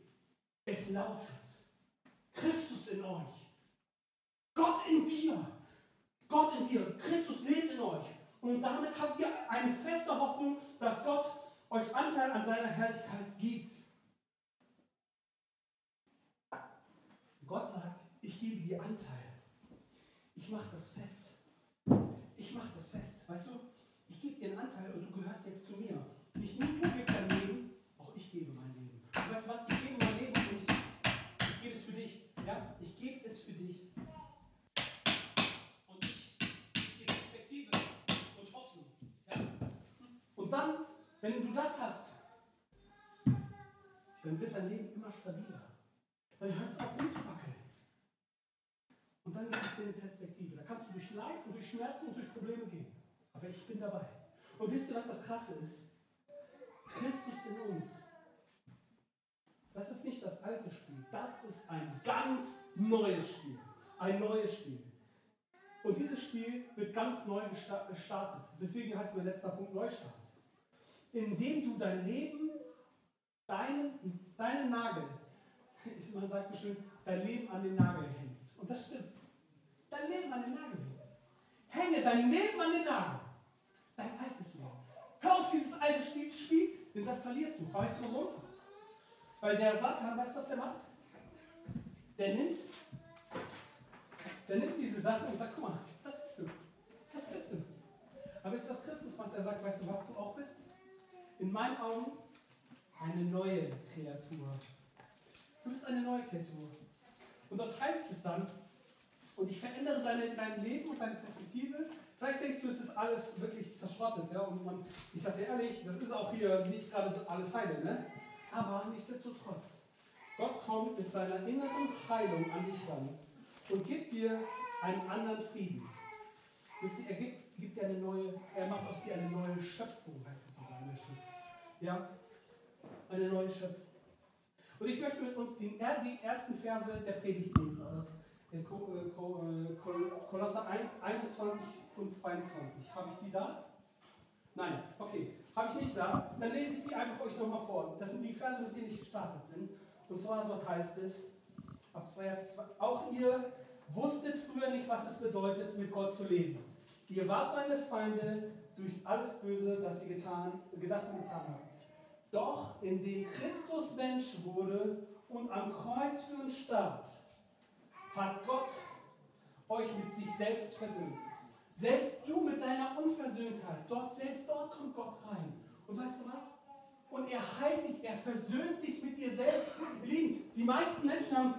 Es lautet, Christus in euch, Gott in dir, Gott in dir, Christus lebt in euch. Und damit habt ihr eine feste Hoffnung, dass Gott euch Anteil an seiner Herrlichkeit gibt. Gott sagt, ich gebe dir Anteil. Ich mache das fest. Ich mache das fest. Weißt du, ich gebe dir einen Anteil und du gehörst jetzt zu mir. Nicht nur du gibst dein Leben, auch ich gebe mein Leben. Und weißt du was? Ich gebe mein Leben und ich, ich gebe es für dich. Ja? Ich gebe es für dich. Und ich gebe dir Perspektive und Hoffnung. Ja? Und dann, wenn du das hast, dann wird dein Leben immer stabiler. Dann hört es auf rumzuwackeln. Und dann gibt es dir eine Perspektive. Da kannst du durch Leid und durch Schmerzen und durch Probleme gehen. Aber ich bin dabei. Und wisst ihr, was das Krasse ist? Christus in uns. Das ist nicht das alte Spiel. Das ist ein ganz neues Spiel. Ein neues Spiel. Und dieses Spiel wird ganz neu gestartet. Deswegen heißt mein letzter Punkt Neustart. Indem du dein Leben, deinen, deinen Nagel, man sagt so schön, dein Leben an den Nagel hängst. Und das stimmt. Dein Leben an den Nagel hängst. Hänge dein Leben an den Nagel. Dein altes Leben. Hör auf, dieses alte Spiel zu spielen, denn das verlierst du. Weißt du warum? Weil der Satan, weißt du, was der macht? Der nimmt, der nimmt diese Sachen und sagt, guck mal, das bist du. Das bist du. Aber du, was Christus macht? Er sagt, weißt du, was du auch bist? In meinen Augen eine neue Kreatur. Du bist eine neue Kreatur. Und dort heißt es dann, und ich verändere deine, dein Leben und deine Perspektive. Vielleicht denkst du, es ist alles wirklich zerschrottet. Ja? Und man, ich sage dir ehrlich, das ist auch hier nicht gerade so alles heile. Ne? Aber nichtsdestotrotz, Gott kommt mit seiner inneren Heilung an dich ran und gibt dir einen anderen Frieden. Er gibt, gibt dir eine neue, er macht aus dir eine neue Schöpfung, heißt es in der Schrift. Ja, eine neue Schöpfung. Und ich möchte mit uns die, die ersten Verse der Predigt lesen aus Kolosser 1, 21 und 22. Habe ich die da? Nein, okay. Habe ich nicht da? Dann lese ich sie einfach euch nochmal vor. Das sind die Verse, mit denen ich gestartet bin. Und zwar dort heißt es, ab Vers 2, auch ihr wusstet früher nicht, was es bedeutet, mit Gott zu leben. Ihr wart seine Feinde durch alles Böse, das ihr getan, gedacht und getan habt. Doch indem Christus Mensch wurde und am Kreuz für uns starb, hat Gott euch mit sich selbst versöhnt. Selbst du mit deiner Unversöhntheit, dort, selbst dort kommt Gott rein. Und weißt du was? Und er heilt dich, er versöhnt dich mit dir selbst. Lieben, die meisten Menschen haben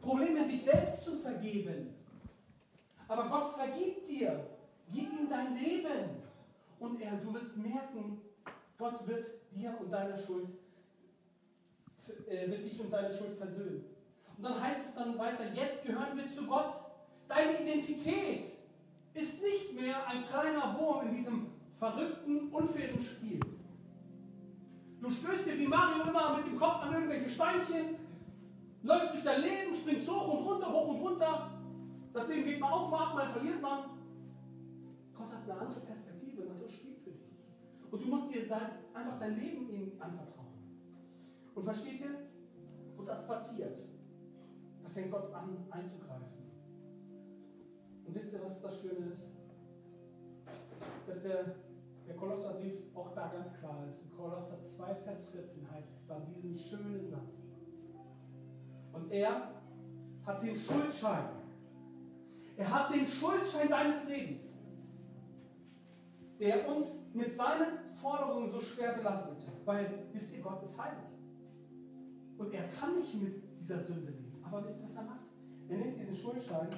Probleme, sich selbst zu vergeben. Aber Gott vergibt dir. Gib ihm dein Leben. Und er, du wirst merken, Gott wird dir und deiner Schuld, äh, wird dich und deine Schuld versöhnen. Und dann heißt es dann weiter, jetzt gehören wir zu Gott. Deine Identität ist nicht mehr ein kleiner Wurm in diesem verrückten, unfairen Spiel. Du stößt dir wie Mario immer mit dem Kopf an irgendwelche Steinchen, läufst durch dein Leben, springst hoch und runter, hoch und runter. Das Leben geht mal auf, mal ab, mal verliert man. Gott hat eine andere Perspektive, musst dir einfach dein Leben ihm anvertrauen. Und versteht ihr? Und das passiert. Da fängt Gott an einzugreifen. Und wisst ihr, was das Schöne ist? Dass der, der Kolosserbrief auch da ganz klar ist. In Kolosser 2, Vers 14 heißt es dann diesen schönen Satz. Und er hat den Schuldschein. Er hat den Schuldschein deines Lebens, der uns mit seinen Forderungen so schwer belastet. Weil, wisst ihr, Gott ist heilig. Und er kann nicht mit dieser Sünde leben. Aber wisst ihr, was er macht? Er nimmt diesen Schuldschein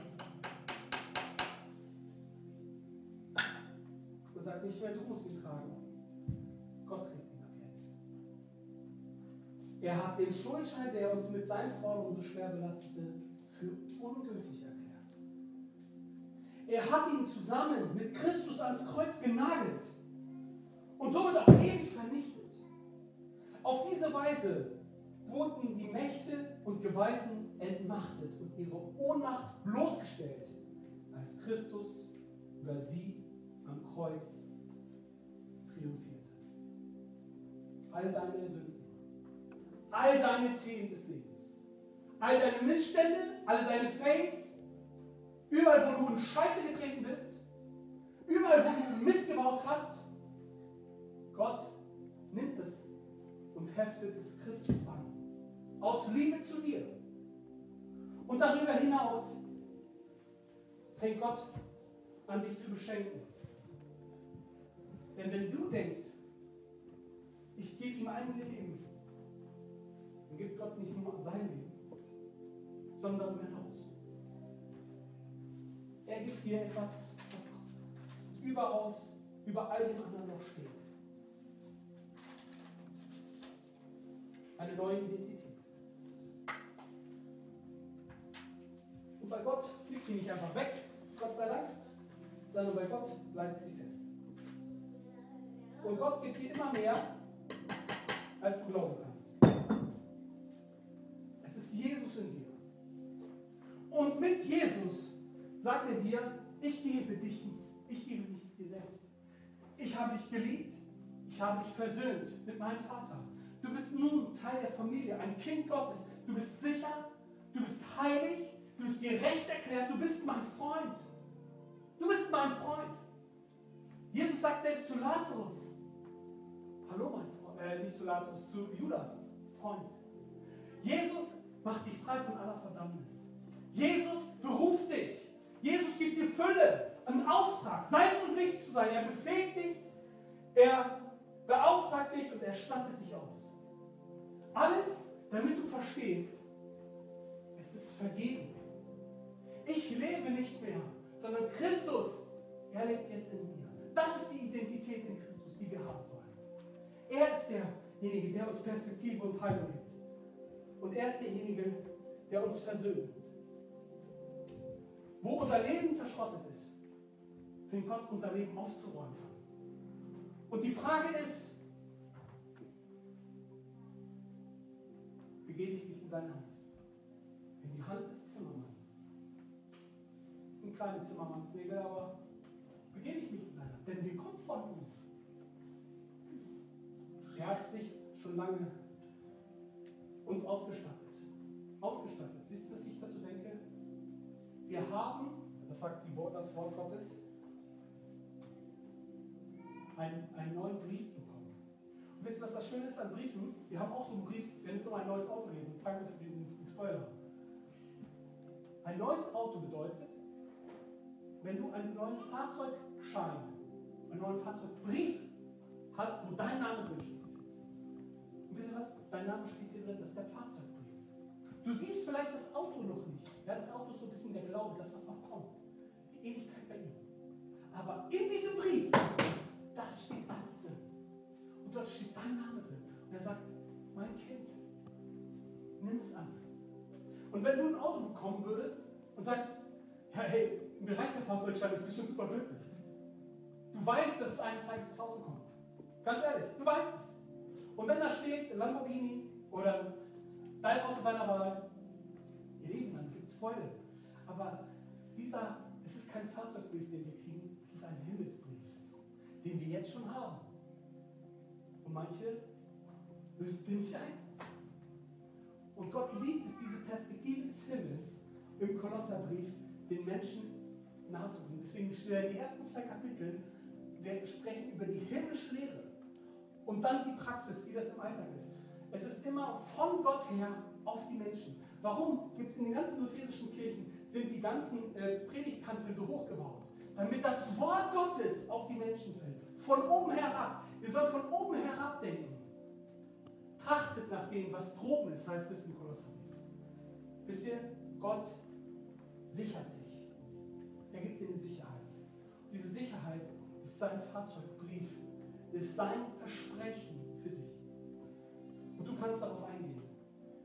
und sagt nicht mehr, du musst ihn tragen. Gott trägt ihn ab jetzt. Er hat den Schuldschein, der uns mit seinen Forderungen so schwer belastete, für ungültig erklärt. Er hat ihn zusammen mit Christus ans Kreuz genagelt. Und somit auch ewig vernichtet. Auf diese Weise wurden die Mächte und Gewalten entmachtet und ihre Ohnmacht bloßgestellt, als Christus über sie am Kreuz triumphierte. All deine Sünden, all deine Themen des Lebens, all deine Missstände, alle deine Fails, überall, wo du in Scheiße getreten bist, überall, wo du Mist gebaut hast, Gott nimmt es und heftet es Christus an. Aus Liebe zu dir. Und darüber hinaus fängt Gott an dich zu beschenken. Denn wenn du denkst, ich gebe ihm ein Leben, dann gibt Gott nicht nur sein Leben, sondern darüber hinaus. Er gibt dir etwas, was überaus über all dem anderen noch steht. Eine neue Identität. Und bei Gott fliegt die nicht einfach weg, Gott sei Dank, sondern bei Gott bleibt sie fest. Und Gott gibt dir immer mehr, als du glauben kannst. Es ist Jesus in dir. Und mit Jesus sagt er dir, ich gebe dich, ich gebe nicht dir selbst. Ich habe dich geliebt, ich habe dich versöhnt mit meinem Vater. Du bist nun Teil der Familie, ein Kind Gottes. Du bist sicher, du bist heilig, du bist gerecht erklärt, du bist mein Freund. Du bist mein Freund. Jesus sagt selbst zu Lazarus, hallo mein Freund, äh, nicht zu Lazarus, zu Judas, Freund. Jesus macht dich frei von aller Verdammnis. Jesus beruft dich. Jesus gibt dir Fülle, einen Auftrag, Salz und Licht zu sein. Er befähigt dich, er beauftragt dich und er stattet dich aus. Alles, damit du verstehst, es ist vergeben. Ich lebe nicht mehr, sondern Christus, er lebt jetzt in mir. Das ist die Identität in Christus, die wir haben sollen. Er ist derjenige, der uns Perspektive und Heilung gibt. Und er ist derjenige, der uns versöhnt. Wo unser Leben zerschrottet ist, fängt Gott unser Leben aufzuräumen. Und die Frage ist, begebe ich mich in seine Hand? In die Hand des Zimmermanns. Das sind kleine Zimmermannsnägel, aber begebe ich mich in seine Hand. Denn wir kommen von ihm. Er hat sich schon lange uns ausgestattet. Ausgestattet. Wisst ihr, was ich dazu denke? Wir haben, das sagt die das Wort Gottes, einen, einen neuen Brief wisst ihr, was das Schöne ist an Briefen? Wir haben auch so einen Brief, wenn es um ein neues Auto geht. Danke für diesen Spoiler. Ein neues Auto bedeutet, wenn du einen neuen Fahrzeugschein, einen neuen Fahrzeugbrief hast, wo dein Name drin steht. Und wisst ihr was? Dein Name steht hier drin, das ist der Fahrzeugbrief. Du siehst vielleicht das Auto noch nicht. Ja, das Auto ist so ein bisschen der Glaube, das, was noch kommt. Die Ewigkeit bei ihm. Aber in diesem Brief, das steht alles drin. Und dort steht dein Name drin. Und er sagt, mein Kind, nimm es an. Und wenn du ein Auto bekommen würdest und sagst, ja, hey, mir reicht der Fahrzeugschein, ich bin schon super glücklich. Du weißt, dass eines Tages das Auto kommt. Ganz ehrlich, du weißt es. Und wenn da steht Lamborghini oder dein Auto deiner Wahl, ihr Lieben, dann gibt es Freude. Aber dieser, es ist kein Fahrzeugbrief, den wir kriegen, es ist ein Himmelsbrief, den wir jetzt schon haben. Und manche lösen den nicht ein. Und Gott liebt es, diese Perspektive des Himmels im Kolosserbrief den Menschen nahezubringen. Deswegen stellen die ersten zwei Kapitel, wir sprechen über die himmlische Lehre. Und dann die Praxis, wie das im Alltag ist. Es ist immer von Gott her auf die Menschen. Warum gibt es in den ganzen lutherischen Kirchen, sind die ganzen äh, Predigtkanzeln so hochgebaut? Damit das Wort Gottes auf die Menschen fällt. Von oben herab. Wir sollen von oben herab denken. Trachtet nach dem, was droben ist, heißt es im Kolosserbrief. Wisst ihr, Gott sichert dich. Er gibt dir eine Sicherheit. Und diese Sicherheit ist sein Fahrzeugbrief, ist sein Versprechen für dich. Und du kannst darauf eingehen.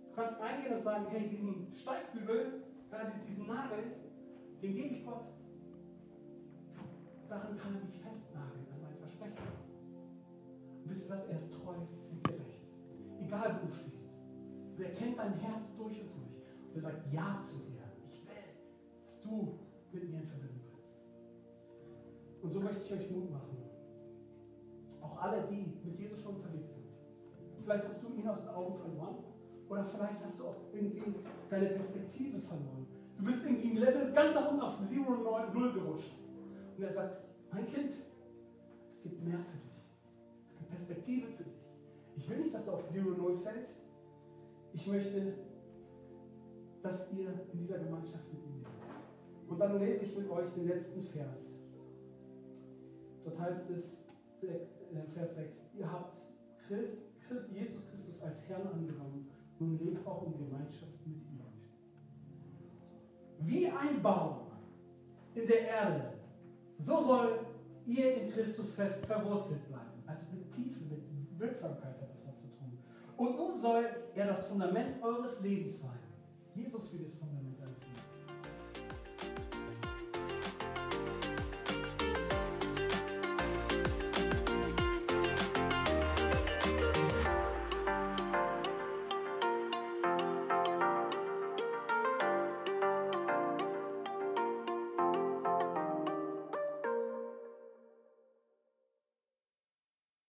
Du kannst eingehen und sagen, hey, diesen Steigbügel, ja, diesen Nagel, den gebe ich Gott. Daran kann er mich festnageln, Und wisst ihr was? Er ist treu und gerecht. Egal wo du stehst. Und er kennt dein Herz durch und durch. Und er sagt Ja zu dir. Ich will, dass du mit mir in Verbindung trittst. Und so möchte ich euch Mut machen. Auch alle, die mit Jesus schon unterwegs sind. Vielleicht hast du ihn aus den Augen verloren. Oder vielleicht hast du auch irgendwie deine Perspektive verloren. Du bist irgendwie im Level ganz nach unten auf 0 gerutscht. Und er sagt, mein Kind, gibt mehr für dich. Es gibt Perspektive für dich. Ich will nicht, dass du auf 0 fällst. Ich möchte, dass ihr in dieser Gemeinschaft mit ihm lebt. Und dann lese ich mit euch den letzten Vers. Dort heißt es, äh, Vers 6, ihr habt Christ, Christ, Jesus Christus als Herrn angenommen. Nun lebt auch in Gemeinschaft mit ihm. Wie ein Baum in der Erde, so soll ihr in Christus fest verwurzelt bleiben. Also mit Tiefe, mit Wirksamkeit hat das was zu tun. Und nun soll er das Fundament eures Lebens sein. Jesus will das Fundament